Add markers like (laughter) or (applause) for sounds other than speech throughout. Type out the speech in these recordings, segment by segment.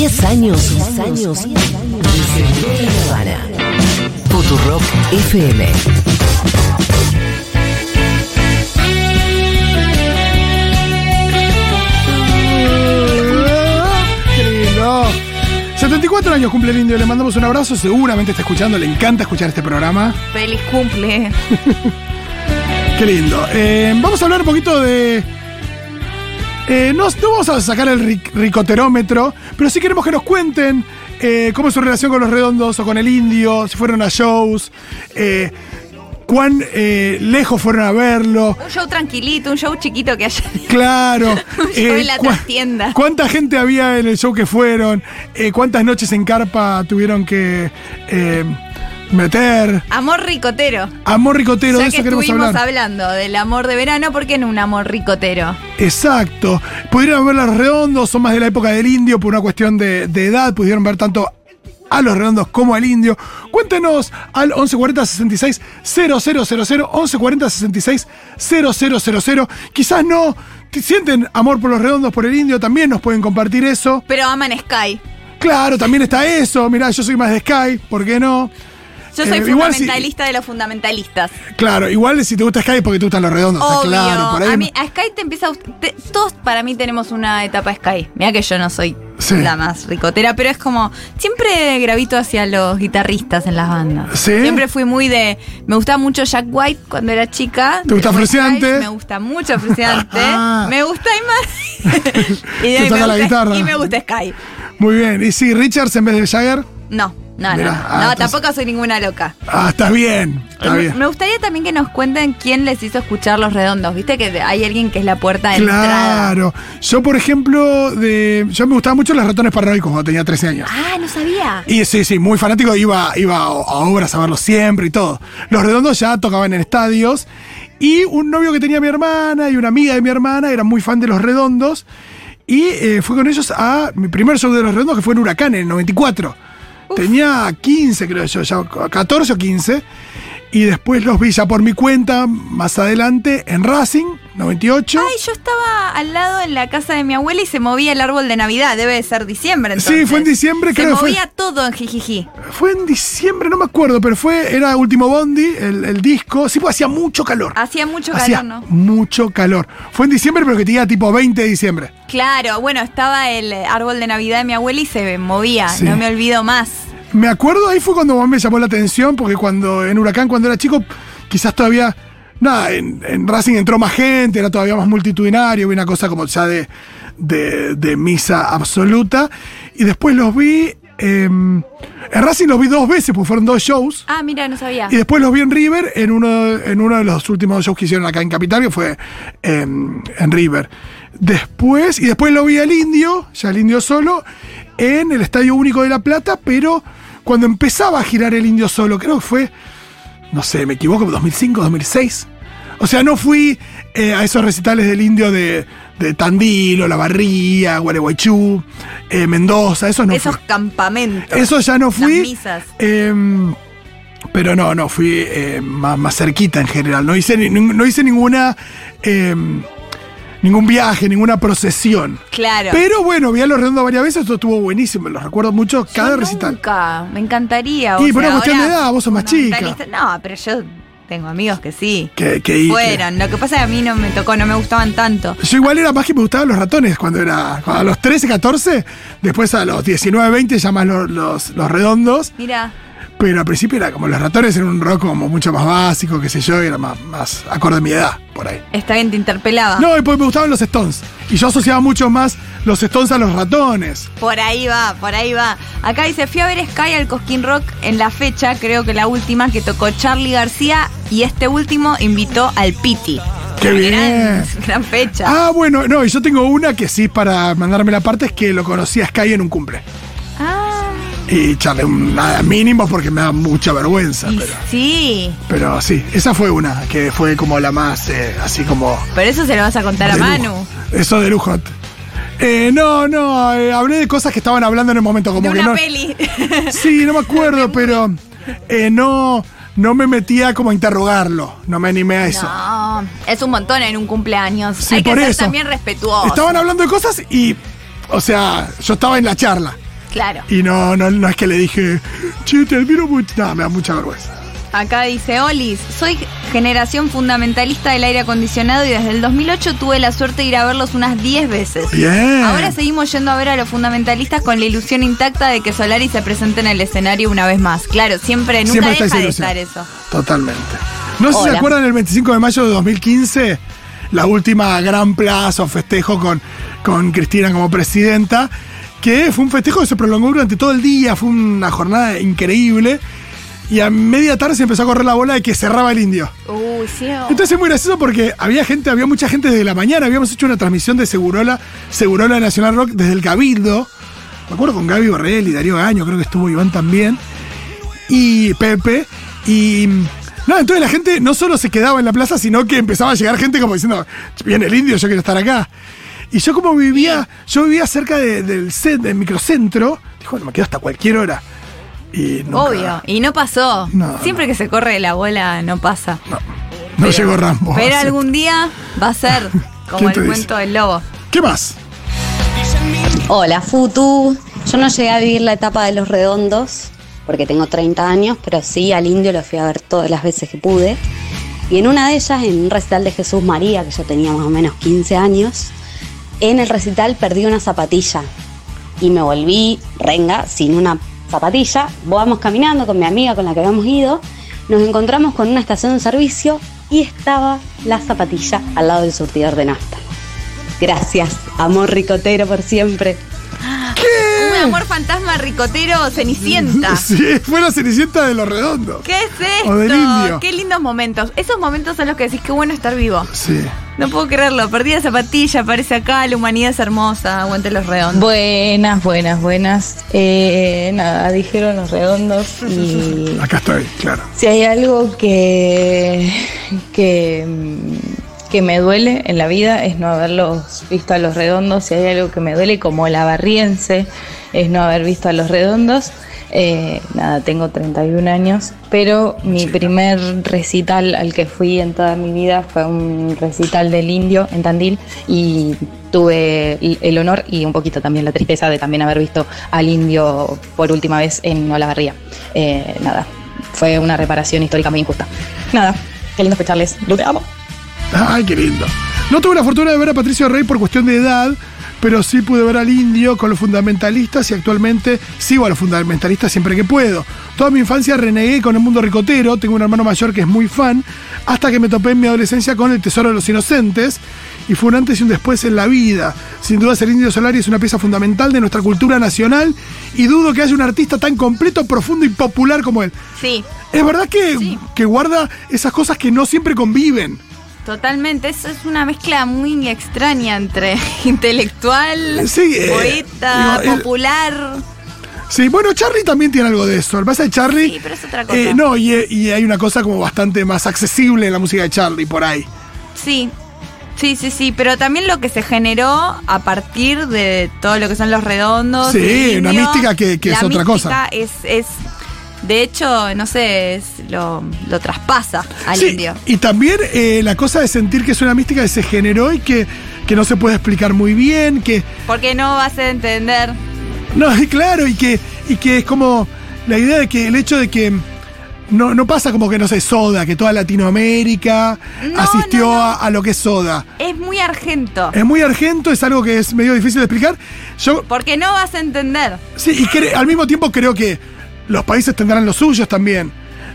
10 años, 10 años. Futurock FM. ¡Qué lindo! 74 años cumple el indio, le mandamos un abrazo, seguramente está escuchando, le encanta escuchar este programa. Feliz cumple. (laughs) Qué lindo. Eh, vamos a hablar un poquito de... eh, no, no vamos a sacar el ric- ricoterómetro, pero sí queremos que nos cuenten eh, cómo es su relación con los redondos o con el indio, si fueron a shows, eh, cuán lejos fueron a verlo. Un show tranquilito, un show chiquito que haya. Claro. (laughs) Un show en la trastienda. ¿Cuánta gente había en el show que fueron? ¿Cuántas noches en carpa tuvieron que meter? Amor ricotero. Amor ricotero, de ya eso que queremos estuvimos hablar. hablando del amor de verano, ¿por qué no un amor ricotero? Exacto. Pudieron ver los redondos, son más de la época del indio por una cuestión de, de edad, pudieron ver tanto a los redondos como al indio. Cuéntenos al 1140 66 000, 1140 66 000. Quizás no sienten amor por los redondos, por el indio, también nos pueden compartir eso. Pero aman Sky. Claro, también está eso. Mirá, yo soy más de Sky, ¿por qué no? Yo soy Eh, igual si- fundamentalista de los fundamentalistas. Claro, igual si te gusta Sky es porque te gustan los redondos, está claro. Por ahí a, mí, a Sky te empieza a te- todos para mí tenemos una etapa Sky. Mira que yo no soy Sí. la más ricotera, pero es como. Siempre gravito hacia los guitarristas en las bandas. ¿Sí? Siempre fui muy de. Me gustaba mucho Jack White cuando era chica. ¿Te gusta Fruciante? Me gusta mucho Fruciante. (laughs) Ah. me gusta y más. (laughs) (laughs) y, me toca la gusta- guitarra. y me gusta Sky. Muy bien. ¿Y si Richards en vez de Jagger? No, no, Mirá, no. ah, no, entonces- tampoco soy ninguna loca. Ah, está bien. Está Me- bien. Me gustaría también que nos cuenten quién les hizo escuchar los redondos. Viste que hay alguien que es la puerta de entrada. Claro. Yo, por ejemplo, de, yo me gustaban mucho los ratones paranoicos cuando tenía 13 años. Ah, no sabía. Y sí, sí, muy fanático, iba, iba a, obras a verlos siempre y todo. Los redondos ya tocaban en estadios. Y un novio que tenía mi hermana y una amiga de mi hermana eran muy fan de los redondos. Y eh, fui con ellos a mi primer show de los redondos, que fue en Huracán, en el 94. Tenía 15, creo yo, ya 14 o 15. Y después los vi ya por mi cuenta, más adelante, en Racing, 98. Ay, yo estaba al lado en la casa de mi abuela y se movía el árbol de Navidad. Debe de ser diciembre Sí, entonces. fue en diciembre, se creo que fue. movía todo en Jijiji. Fue en diciembre, no me acuerdo, pero fue, era Último Bondi, el, el disco. Sí, pues hacía mucho calor. Hacía mucho Hacía calor, ¿no? mucho calor. Fue en diciembre, pero que tenía tipo 20 de diciembre. Claro, bueno, estaba el árbol de Navidad de mi abuela y se movía. Sí. No me olvido más. Me acuerdo, ahí fue cuando más me llamó la atención, porque cuando en Huracán, cuando era chico, quizás todavía. Nada, en, en Racing entró más gente, era todavía más multitudinario, había una cosa como ya de, de, de misa absoluta. Y después los vi. em, en Racing los vi dos veces, porque fueron dos shows. Ah, mira, no sabía. Y después los vi en River en uno, en uno de los últimos shows que hicieron acá en Capital, que fue em, en River. Después, y después lo vi al Indio, ya el Indio solo, en el Estadio Único de La Plata, pero cuando empezaba a girar el Indio solo, creo que fue, no sé, me equivoco, 2005, 2006. O sea, no fui eh, a esos recitales del Indio de, de Tandilo, La Barría, Gualeguaychú, eh, Mendoza, esos no Esos fui. campamentos. Eso ya no fui. Las misas. Em, pero no, no, fui eh, más, más cerquita en general. No hice, no hice ninguna. Ningún viaje, ninguna procesión. Claro. Pero bueno, vi a los redondos varias veces, esto estuvo buenísimo, lo recuerdo mucho cada Yo recital. Nunca, me encantaría. Y o por una cuestión de edad, vos sos más chica. No, pero yo tengo amigos que sí. Que, que- que- Fueron. Lo que pasa es que a mí no me tocó, no me gustaban tanto. Yo igual era más que me gustaban los ratones cuando era. cuando a los 13, 14, después a los 19, 20 ya más los, los, los redondos. Mira, Pero al principio era como los ratones eran un rock como mucho más básico, qué sé yo, y era más, más acorde a mi edad, por ahí. está bien, te interpelaba. No, y porque me gustaban los Stones. Y yo asociaba mucho más los Stones a los ratones. Por ahí va, por ahí va. Acá dice, fui a ver Sky al Cosquín Rock en la fecha, creo que la última que tocó Charlie García y este último invitó al Piti. ¡Qué bien! Gran, gran fecha. Ah, bueno, no, y yo tengo una que sí para mandarme la parte, es que lo conocí a Sky en un cumple. Y charlé un nada mínimo porque me da mucha vergüenza, pero, sí. pero sí, esa fue una, que fue como la más, eh, así como... Pero eso se lo vas a contar a de Manu. lujo. Eso de lujo. Eh, no, no, eh, hablé de cosas que estaban hablando en el momento, como de que una no... peli. (laughs) Sí, no me acuerdo, (laughs) pero eh, no, no me metía como a interrogarlo, no me animé a eso. No, es un montón en un cumpleaños. Sí, Hay que por ser eso. también respetuoso. Estaban hablando de cosas y, o sea, yo estaba en la charla. Claro. Y no, no, no es que le dije, che, te admiro mucho. No, me da mucha vergüenza. Acá dice, Olis, soy generación fundamentalista del aire acondicionado y desde el 2008 tuve la suerte de ir a verlos unas 10 veces. Bien. Ahora seguimos yendo a ver a los fundamentalistas con la ilusión intacta de que Solari se presente en el escenario una vez más. Claro, siempre, nunca Siempre deja de estar eso. Totalmente. No sé si se acuerdan el 25 de mayo de 2015, la última gran plaza o festejo con, con Cristina como presidenta, que fue un festejo que se prolongó durante todo el día, fue una jornada increíble. Y a media tarde se empezó a correr la bola de que cerraba el indio. Uy, sí. Entonces es muy gracioso porque había gente, había mucha gente desde la mañana. Habíamos hecho una transmisión de Segurola, Segurola de Nacional Rock desde el Cabildo. Me acuerdo con Gaby Borrell y Darío Gaño, creo que estuvo Iván también. Y Pepe. Y. No, entonces la gente no solo se quedaba en la plaza, sino que empezaba a llegar gente como diciendo, viene el indio, yo quiero estar acá. Y yo como vivía, yo vivía cerca de- del, cen- del microcentro, dijo, bueno, me quedo hasta cualquier hora. Y nunca- Obvio. Y no pasó. No, Siempre que se corre la bola, no pasa. No llegó Rambo. Pero algún día va a ser (laughs) como ¿Quién el dice? cuento del lobo. ¿Qué más? Hola, Futu. Yo no llegué a vivir la etapa de los redondos, porque tengo 30 años, pero sí al indio lo fui a ver todas las veces que pude. Y en una de ellas, en un recital de Jesús María, que yo tenía más o menos 15 años, en el recital perdí una zapatilla y me volví renga sin una zapatilla. Vamos caminando con mi amiga con la que habíamos ido, nos encontramos con una estación de servicio y estaba la zapatilla al lado del surtidor de nafta. Gracias, amor ricotero por siempre. Un amor fantasma ricotero cenicienta. (laughs) Sí, fue la cenicienta de los redondos. ¿Qué es esto? O del indio. Qué lindos momentos. Esos momentos son los que decís, qué bueno estar vivo. Sí. No puedo creerlo. Perdí la zapatilla, aparece acá, la humanidad es hermosa. Aguante los redondos. Buenas, buenas, buenas. Eh, nada, dijeron los redondos y (laughs) Acá estoy, claro. si hay algo que, que, que me duele en la vida es no haberlos visto a los redondos. Si hay algo que me duele como la barriense es no haber visto a los redondos. Eh, nada, tengo 31 años, pero mi primer recital al que fui en toda mi vida fue un recital del indio en Tandil y tuve el- honor y un poquito también la tristeza de también haber visto al indio por última vez en Olavarría. Eh, nada, fue una reparación histórica muy injusta. Nada, qué lindo escucharles. Lo te amo. Ay, qué lindo. No tuve la fortuna de ver a Patricio Rey por cuestión de edad, pero sí pude ver al indio con los fundamentalistas y actualmente sigo a los fundamentalistas siempre que puedo. Toda mi infancia renegué con el mundo ricotero, tengo un hermano mayor que es muy fan, hasta que me topé en mi adolescencia con El Tesoro de los Inocentes y fue un antes y un después en la vida. Sin duda el Indio Solari es una pieza fundamental de nuestra cultura nacional y dudo que haya un artista tan completo, profundo y popular como él. Sí, Es verdad que, Sí. que guarda esas cosas que no siempre conviven. Totalmente. Es, es una mezcla muy extraña entre (laughs) intelectual, Sí, eh, poeta, el- popular. Sí, bueno, Charlie también tiene algo de eso. Que pasa que Charlie. Sí, pero es otra cosa. eh, no, y, y hay una cosa como bastante más accesible en la música de Charlie por ahí. Sí. Sí, sí, sí, pero también lo que se generó a partir de todo lo que son los redondos. Sí, el una mística que- es otra cosa. es, de hecho, no sé, es, lo, lo traspasa al Sí, indio. Y también eh, la cosa de sentir que es una mística que se generó y que, que no se puede explicar muy bien, que. Porque no vas a entender. No, y (laughs) claro, y que, y que es como la idea de que el hecho de que no, no pasa como que, no sé, Soda, que toda Latinoamérica No, asistió no. A, a lo que es Soda. Es muy argento. Es muy argento, es algo que es medio difícil de explicar. Yo, Porque no vas a entender. sí, y al mismo tiempo creo que los países tendrán los suyos también.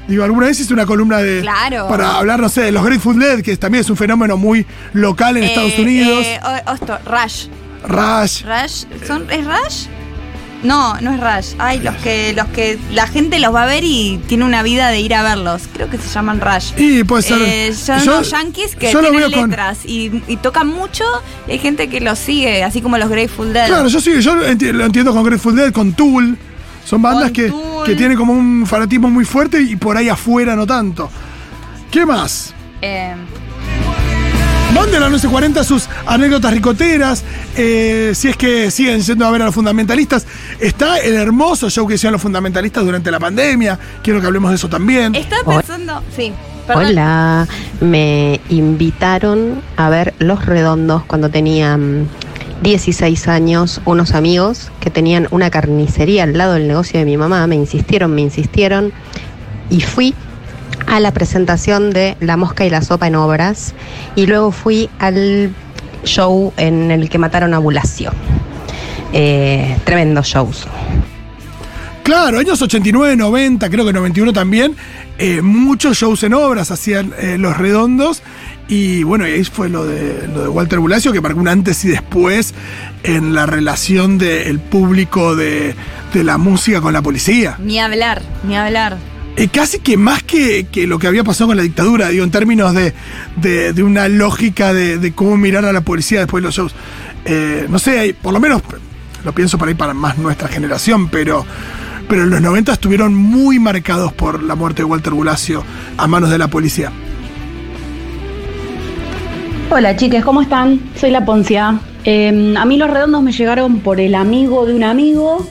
Digo, alguna vez hice una columna de. Claro. Para hablar, no sé, de los Grateful Dead, que también es un fenómeno muy local en Eh, Estados Unidos. eh, o- esto, Rush. Rush. Rush. ¿Son, ¿Es Rush? No, no es Rush. Ay, los que, los que la gente los va a ver y tiene una vida de ir a verlos. Creo que se llaman Rush. Y puede ser. Eh, son yo- los yankees que tienen veo con- letras y, y tocan mucho. y hay gente que los sigue, así como los Grateful Dead. Claro, yo sí, yo lo enti- lo entiendo con Grateful Dead, con Tool. Son bandas que, que tienen como un fanatismo muy fuerte y por ahí afuera no tanto. ¿Qué más? Eh, Manden a 1140 sus anécdotas ricoteras. eh, si es que siguen yendo a ver a los fundamentalistas. Está el hermoso show que hicieron los fundamentalistas durante la pandemia. Quiero que hablemos de eso también. estaba pensando. Sí, perdón. Hola, me invitaron a ver Los Redondos cuando tenía mm, 16 años, unos amigos que tenían una carnicería al lado del negocio de mi mamá, me insistieron, me insistieron, y fui a la presentación de La Mosca y la Sopa en Obras, y luego fui al show en el que mataron a Bulacio. Eh, tremendos shows. Claro, años 89, 90, creo que 91 también, eh, muchos shows en obras hacían eh, los redondos. Y bueno, ahí fue lo de, lo de Walter Bulacio, que marcó un antes y después en la relación del público de, de la música con la policía. Ni hablar, ni hablar. Eh, casi que más que, que lo que había pasado con la dictadura, digo, en términos de, de- de una lógica de, de cómo mirar a la policía después de los shows. Eh, no sé, por lo menos lo pienso para ahí para más nuestra generación, pero, pero en los 90 estuvieron muy marcados por la muerte de Walter Bulacio a manos de la policía. Hola chiques, ¿cómo están? Soy la Poncia. Eh, a mí los redondos me llegaron por el amigo de un amigo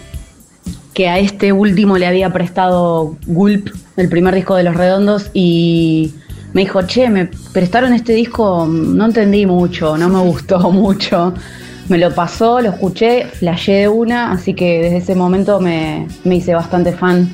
que a este último le había prestado Gulp, el primer disco de los redondos, y me dijo, che, me prestaron este disco, no entendí mucho, no me gustó (laughs) mucho. Me lo pasó, lo escuché, flashé de una, así que desde ese momento me, me hice bastante fan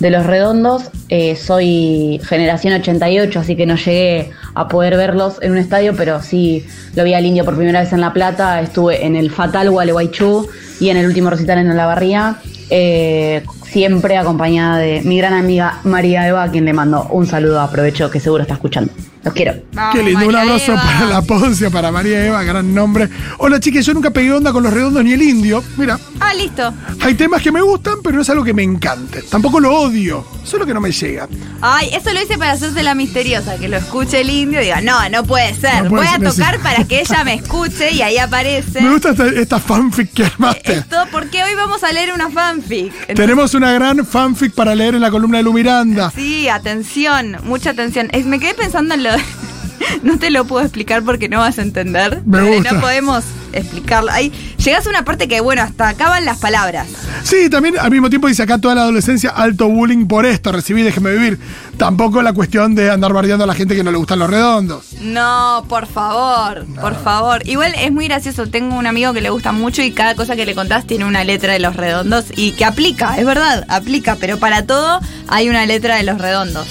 de los redondos. Eh, soy generación 88, así que no llegué a poder verlos en un estadio, pero sí lo vi al indio por primera vez en La Plata. Estuve en el Fatal Gualeguaychú y en el último recital en La Barría. eh, siempre acompañada de mi gran amiga María Eva, quien le mando un saludo, aprovecho que seguro está escuchando. Los quiero. Vamos, Qué lindo, un abrazo Eva. para la Poncia, para María Eva, gran nombre. Hola chiques, yo nunca pegué onda con los redondos ni el indio. Mira, Ah, listo. hay temas que me gustan, pero no es algo que me encante. Tampoco lo odio, solo que no me llega. Ay, eso lo hice para hacerse la misteriosa, que lo escuche el indio y diga, no, no puede ser. No puede Voy a tocar sí. para que ella me escuche y ahí aparece. Me gusta esta, esta fanfic que armaste. Esto porque hoy vamos a leer una fanfic. Entonces, Tenemos una gran fanfic para leer en la columna de Lu Miranda. Sí, atención, mucha atención. Es- me quedé pensando en lo. (laughs) No te lo puedo explicar porque no vas a entender. Me gusta. No podemos explicarlo. Ahí llegas a una parte que, bueno, hasta acaban las palabras. Sí, también al mismo tiempo dice acá toda la adolescencia alto bullying por esto, recibí, déjeme vivir. Tampoco la cuestión de andar bardeando a la gente que no le gustan los redondos. No, por favor, por favor. Igual es muy gracioso. Tengo un amigo que le gusta mucho y cada cosa que le contás tiene una letra de los redondos y que aplica, es verdad, aplica, pero para todo hay una letra de los redondos.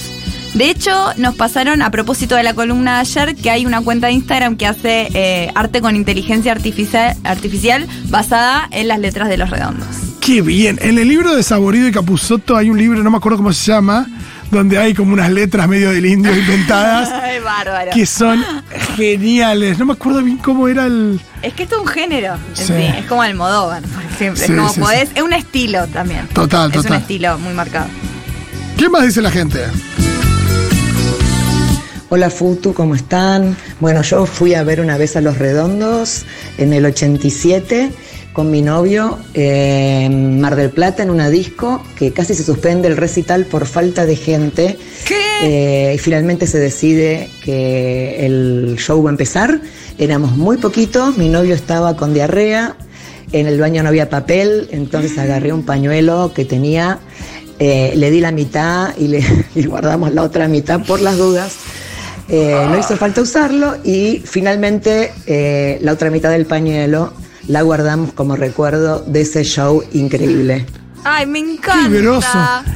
De hecho, nos pasaron a propósito de la columna de ayer que hay una cuenta de Instagram que hace eh, arte con inteligencia artificial, artificial basada en las letras de los redondos. Qué bien. En el libro de Saborido y Capuzotto hay un libro, no me acuerdo cómo se llama, donde hay como unas letras medio del indio (laughs) inventadas Ay, bárbaro. que son geniales. No me acuerdo bien cómo era el. Es que esto es un género. en Sí. sí, Es como Almodóvar, por ejemplo. Sí, es como podés, es un estilo también. Total, Es un total. estilo muy marcado. ¿Qué más dice la gente? Hola Futu, ¿cómo están? Bueno, yo fui a ver una vez a Los Redondos en el 87 con mi novio eh, en Mar del Plata en una disco que casi se suspende el recital por falta de gente. ¿Qué? Eh, y finalmente se decide que el show va a empezar. Éramos muy poquitos, mi novio estaba con diarrea, en el baño no había papel, entonces agarré un pañuelo que tenía, eh, le di la mitad y, le, (laughs) y guardamos la otra mitad por las dudas. Eh, no hizo falta usarlo y finalmente eh, la otra mitad del pañuelo la guardamos como recuerdo de ese show increíble. Ay, me encanta. Qué groso.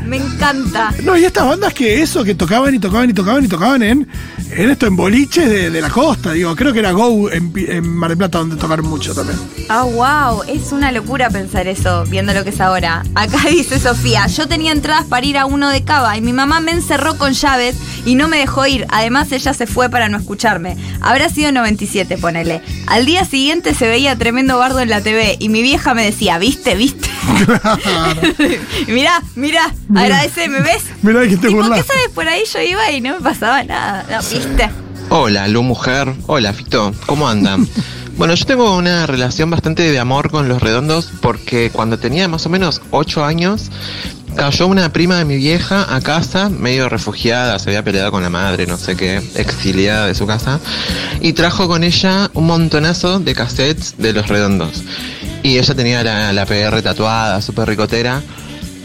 Me encanta. No, y estas bandas que eso, que tocaban y tocaban y tocaban y tocaban en, en esto, en boliches de, de la costa, digo, creo que era Go en, Mar del Plata donde tocaron mucho también. Ah, wow, es una locura pensar eso, viendo lo que es ahora. Acá (laughs) dice Sofía, yo tenía entradas para ir a uno de Cava y mi mamá me encerró con llaves y no me dejó ir. Además, ella se fue para no escucharme. Habrá sido 97, ponele. Al día siguiente se veía tremendo bardo en la TV y mi vieja me decía, ¿viste, viste? (laughs) (laughs) (laughs) mirá, mirá, agradeceme, ¿ves? Mirá que te ¿Y por qué burlaste. sabes? Por ahí yo iba y no me pasaba nada. No, ¿viste? Hola, Lu Mujer. Hola, Fito. ¿Cómo andan? (laughs) Bueno, yo tengo una relación bastante de amor con los redondos porque cuando tenía más o menos 8 años cayó una prima de mi vieja a casa, medio refugiada, se había peleado con la madre, no sé qué, exiliada de su casa, y trajo con ella un montonazo de cassettes de los redondos. Y ella tenía la, la PR tatuada, súper ricotera.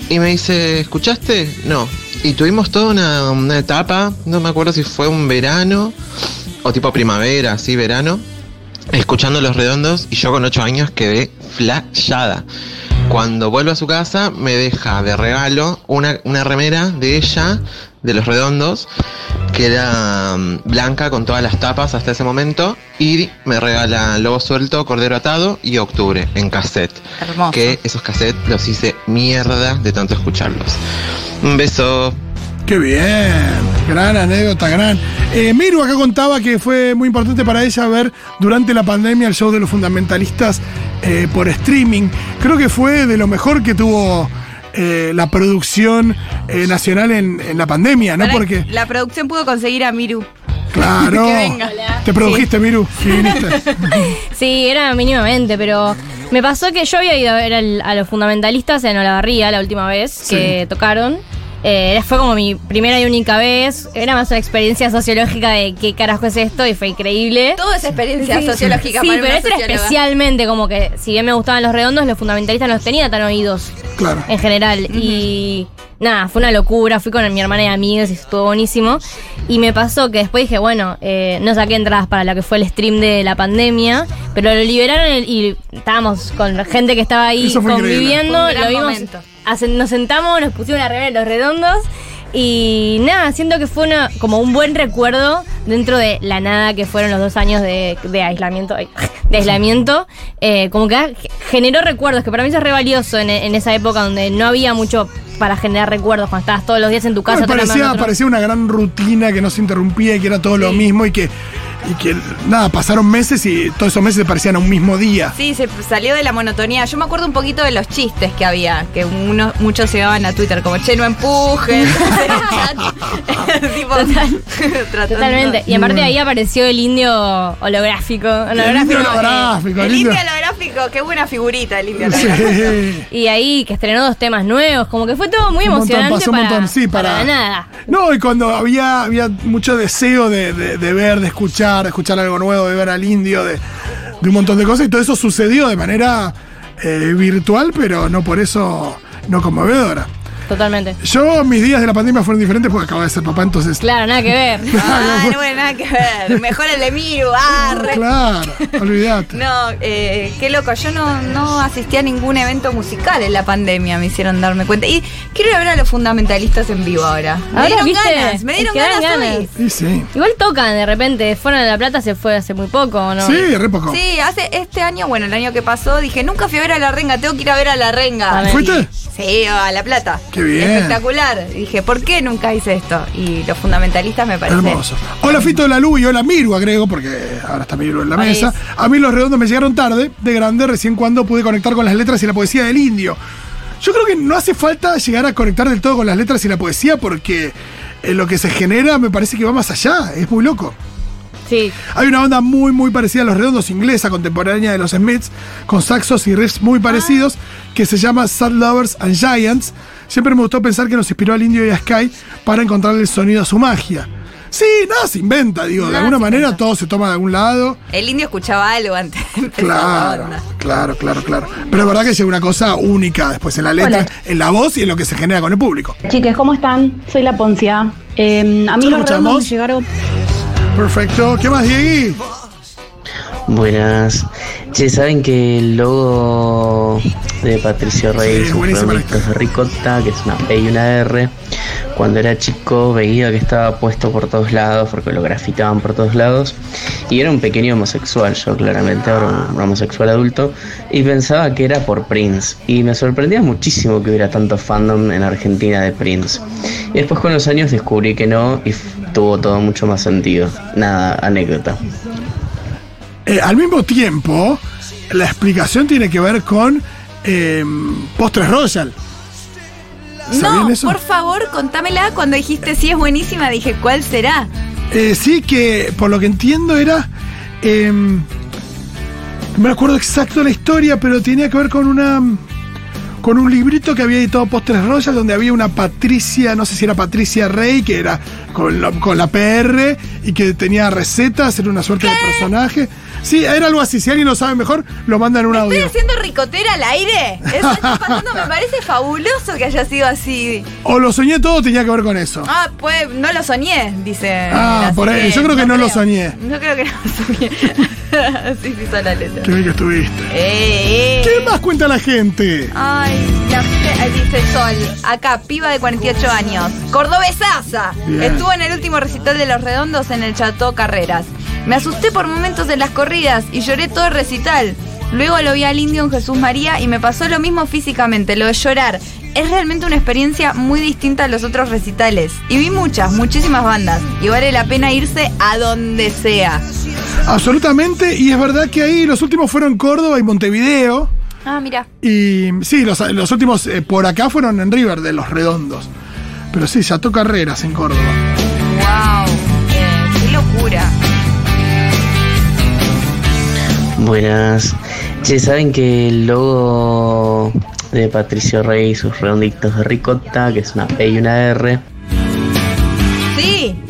Y me dice, ¿escuchaste? No. Y tuvimos toda una, una etapa, no me acuerdo si fue un verano o tipo primavera, así verano, escuchando Los Redondos y yo con 8 años quedé flashada. Cuando vuelvo a su casa me deja de regalo una, una remera de ella, de Los Redondos, que era mm, blanca con todas las tapas hasta ese momento y me regala Lobo Suelto, Cordero Atado y Octubre en cassette. Hermoso. Que esos cassettes los hice mierda de tanto escucharlos. Un beso. Qué bien, gran anécdota, gran. Eh, Miru acá contaba que fue muy importante para ella ver durante la pandemia el show de los fundamentalistas eh, por streaming. Creo que fue de lo mejor que tuvo eh, la producción eh, nacional en, en la pandemia, ¿no? Para- Porque, La producción pudo conseguir a Miru. claro, (laughs) Que venga. te produjiste, Miru, y (laughs) viniste. Sí, era mínimamente, pero me pasó que yo había ido a ver al- a los fundamentalistas en Olavarría la última vez que tocaron. Eh, fue como mi primera y única vez. Era más una experiencia sociológica de qué carajo es esto y fue increíble. Todo es experiencia Sí, sociológica Sí, para pero este era especialmente como que, si bien me gustaban los redondos, los fundamentalistas no los tenía tan oídos Claro. en general. Y nada, fue una locura. Fui con mi hermana y amigas y estuvo buenísimo. Y me pasó que después dije, bueno, eh, no saqué entradas para lo que fue el stream de la pandemia, pero lo liberaron y estábamos con gente que estaba ahí conviviendo. Lo vimos, momento. Nos sentamos, nos pusimos la remera de los redondos. Y nada, siento que fue una, como un buen recuerdo dentro de la nada que fueron los dos años de, de aislamiento. De aislamiento. Eh, como que generó recuerdos, que para mí eso es re valioso en, en esa época donde no había mucho para generar recuerdos, cuando estabas todos los días en tu casa. otra parecía, parecía una gran rutina que no se interrumpía y que era todo lo mismo y que, y que nada, pasaron meses y todos esos meses se parecían a un mismo día. Sí, se salió de la monotonía. Yo me acuerdo un poquito de los chistes que había, que uno, muchos se llevaban a Twitter, como che, no empujen. (laughs) tipo, tratando- Totalmente. Y aparte ahí apareció el indio holográfico. El indio holográfico. holográfico, El el indio- holográfico, qué buena figurita el indio holográfico. Sí. (laughs) Y ahí que estrenó dos temas nuevos, como que fue todo muy Un montón, emocionante pasó un para, montón, sí, para- para nada. No, y cuando había, había mucho deseo de, de- de ver, de escuchar, de escuchar algo nuevo, de ver al indio, de, de un montón de cosas, y todo eso sucedió de manera eh, virtual, pero no por eso no conmovedora. Totalmente. Yo, mis días de la pandemia fueron diferentes porque acabo de ser papá, entonces. Claro, nada que ver. (laughs) Ah, no bueno, nada que ver. Mejor el de Miru, arre. Claro, olvídate. No, eh, qué loco. Yo no, no asistí a ningún evento musical en la pandemia, me hicieron darme cuenta. Y quiero ir a ver a los fundamentalistas en vivo ahora. Me Ahora, dieron ¿viste? ganas, me dieron ganas, ganas. hoy. Sí, sí. Igual tocan de repente. Fueron de La Plata se fue hace muy poco, ¿o ¿no? Sí, re poco. Sí, hace este año, bueno, el año que pasó, dije, nunca fui a ver a la renga, tengo que ir a ver a la renga. ¿Fuiste? Sí, a La Plata. Qué bien. Espectacular. Dije, ¿por qué nunca hice esto? Y los fundamentalistas me parece. Hermoso. Hola Fito de la Lu y hola Miru, agrego, porque ahora está Miru en la mesa. A mí los redondos me llegaron tarde, de grande, recién cuando pude conectar con las letras y la poesía del indio. Yo creo que no hace falta llegar a conectar del todo con las letras y la poesía porque eh, lo que se genera me parece que va más allá, es muy loco. Sí. Hay una banda muy, muy parecida a Los Redondos, inglesa, contemporánea de los Smiths, con saxos y riffs muy parecidos, que se llama Sad Lovers and Giants. Siempre me gustó pensar que nos inspiró al Indio y a Sky para encontrarle el sonido a su magia. Sí, nada se inventa, digo, de alguna manera inventa. todo se toma de algún lado. El indio escuchaba algo antes Claro, claro, claro, claro. Pero es verdad que llega una cosa única después en la letra, Hola. en la voz y en lo que se genera con el público. Chicas, ¿cómo están? Soy la Poncia. Eh, a mí ¿Ya los redondos llegaron Perfecto. ¿Qué más, Diegui? Buenas. Che, ¿saben que el logo de Patricio Rey, Sí, la productos de ricota, que es una P y una R, cuando era chico veía que estaba puesto por todos lados, porque lo grafitaban por todos lados, y era un pequeño homosexual, yo claramente, ahora un homosexual adulto, y pensaba que era por Prince, y me sorprendía muchísimo que hubiera tanto fandom en Argentina de Prince. Y después con los años descubrí que no, y tuvo todo mucho más sentido. Nada, anécdota. Eh, al mismo tiempo, la explicación tiene que ver con eh, Postres Royal. ¿Sabían No, eso? por favor, contámela. Cuando dijiste sí es buenísima, dije, ¿cuál será? Eh, sí, que por lo que entiendo era. eh, no me acuerdo exacto la historia, pero tenía que ver con una. Con un librito que había editado Postres Royal, donde había una Patricia, no sé si era Patricia Rey, que era con la, con la PR y que tenía recetas, era una suerte de personaje. Sí, era algo así. Si alguien lo sabe mejor, lo manda en un ¿Estoy audio. haciendo ricotera al aire? Eso está pasando, me parece fabuloso que haya sido así. O lo soñé todo, tenía que ver con eso. Ah, pues no lo soñé, dice. Ah, por ahí. Yo creo que no lo soñé. No creo que no lo soñé. (laughs) Así sí son la letra. Qué bien que estuviste. Eh, eh. ¿Qué más cuenta la gente? Ay, la gente, ahí dice Sol, acá, piba de 48 años, cordobesaza. Bien. Estuvo en el último recital de Los Redondos en el Chateau Carreras. Me asusté por momentos en las corridas y lloré todo el recital. Luego lo vi al indio en Jesús María y me pasó lo mismo físicamente, lo de llorar. Es realmente una experiencia muy distinta a los otros recitales. Y vi muchas, muchísimas bandas. Y vale la pena irse a donde sea. Absolutamente. Y es verdad que ahí los últimos fueron Córdoba y Montevideo. Ah, mira. Y sí, los, los últimos eh, por acá fueron en River, de los redondos. Pero sí, ya tocó carreras en Córdoba. Wow. qué locura. Buenas. Che, ¿saben que el logo de Patricio Rey y sus redonditos de ricota, que es una P y una R,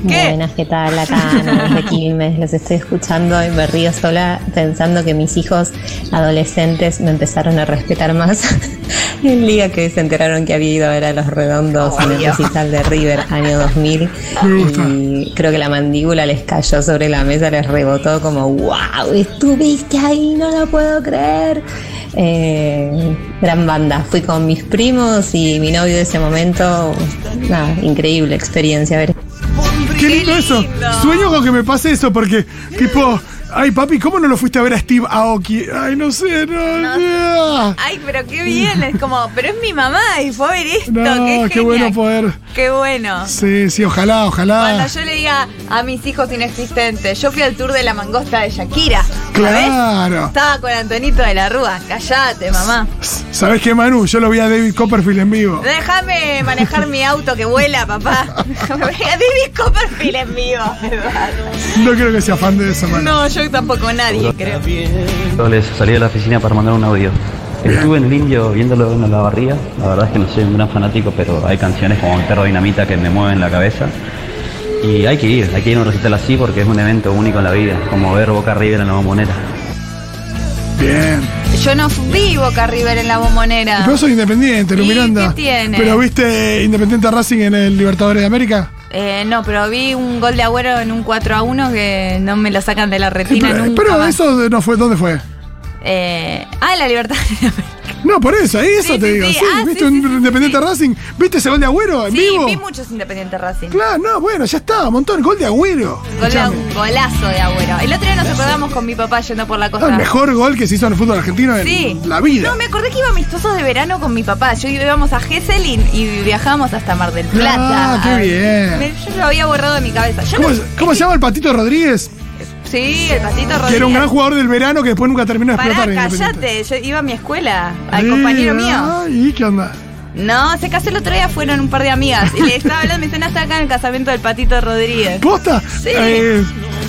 ¿qué? Buenas, ¿qué tal? Acá Ana desde Quilmes, los estoy escuchando y me río sola pensando que mis hijos adolescentes me empezaron a respetar más (laughs) el día que se enteraron que había ido a ver a los redondos en el recital de River año 2000 y creo que la mandíbula les cayó sobre la mesa, les rebotó como wow, estuviste ahí, no lo puedo creer. Eh, gran banda, fui con mis primos y mi novio de ese momento, nada, increíble experiencia ver Qué lindo eso. Sueño con que me pase eso porque, tipo, ay papi, ¿cómo no lo fuiste a ver a Steve Aoki? Ay, no sé, no, no. Ay, pero qué bien, es como, pero es mi mamá y fue a ver esto. No, qué, qué bueno poder. Qué bueno. Sí, sí, ojalá, Cuando ojalá. yo le diga a mis hijos inexistentes, yo fui al tour de la mangosta de Shakira. Claro. Estaba con Antonito de la Rúa. Callate, mamá. ¿Sabes qué, Manu? Yo lo vi a David Copperfield en vivo. Déjame manejar mi auto que vuela, papá. (laughs) Déjame ver a David Copperfield en vivo. (laughs) No creo que sea fan de eso, Manu. No, yo tampoco nadie, creo. Yo les salí de la oficina para mandar un audio. Estuve en el indio viéndolo en la barría. La verdad es que no soy un gran fanático, pero hay canciones como El perro dinamita que me mueven la cabeza. Y hay que ir, hay que ir a un recital así porque es un evento único en la vida, como ver Boca River en la bombonera. Bien. Yo no vi Boca River en la bombonera. Pero soy independiente, Lu ¿Y Miranda. qué tiene? ¿Pero viste Independiente Racing en el Libertadores de América? Eh, no, pero vi un gol de Agüero en un 4 a 1 que no me lo sacan de la retina pero nunca pero más. eso no fue, ¿dónde fue? Eh, ah, la libertad. No, por eso, ahí eso Sí, te sí, digo. sí. Sí, Ah, ¿Viste sí, un sí, sí, Independiente Racing? ¿Viste ese gol de Agüero en Sí, vivo? vi muchos Independientes Racing. Claro, no, bueno, ya está, un montón. Gol de Agüero. Gol de- golazo de Agüero. El otro día nos acordamos con mi papá yendo por la costa. El mejor gol que se hizo en el fútbol argentino en Sí. la vida. No, me acordé que iba amistosos de verano con mi papá. Yo íbamos a Gesell y, y viajábamos hasta Mar del Plata. Ah, qué bien. Me- yo lo había borrado de mi cabeza. Yo ¿Cómo, no- cómo se llama el Patito Rodríguez? Sí, el patito Rodríguez. Que era un gran jugador del verano que después nunca terminó de Pará, explotar. callate. Yo iba a mi escuela, al compañero mío. ¿Y qué onda? No, se casó el otro día, fueron un par de amigas. Y le estaba hablando, me dicen, hasta acá en el casamiento del patito Rodríguez. ¿Posta? Sí. Eh,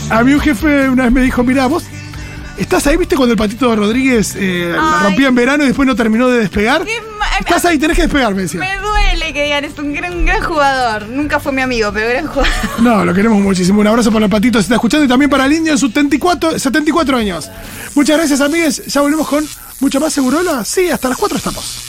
a mí un jefe una vez me dijo, mirá, vos estás ahí, ¿viste cuando el Patito Rodríguez eh, la rompía en verano y después no terminó de despegar? Estás ahí, tenés que despegar, me decía. Me duele que digan, es un gran, un gran jugador. Nunca fue mi amigo, pero gran jugador. No, lo queremos muchísimo. Un abrazo para el Patito, se está escuchando, y también para el Indio en sus 74, 74 años. Muchas gracias, amigues. Ya volvemos con mucho más Segurola. Sí, hasta las 4 estamos.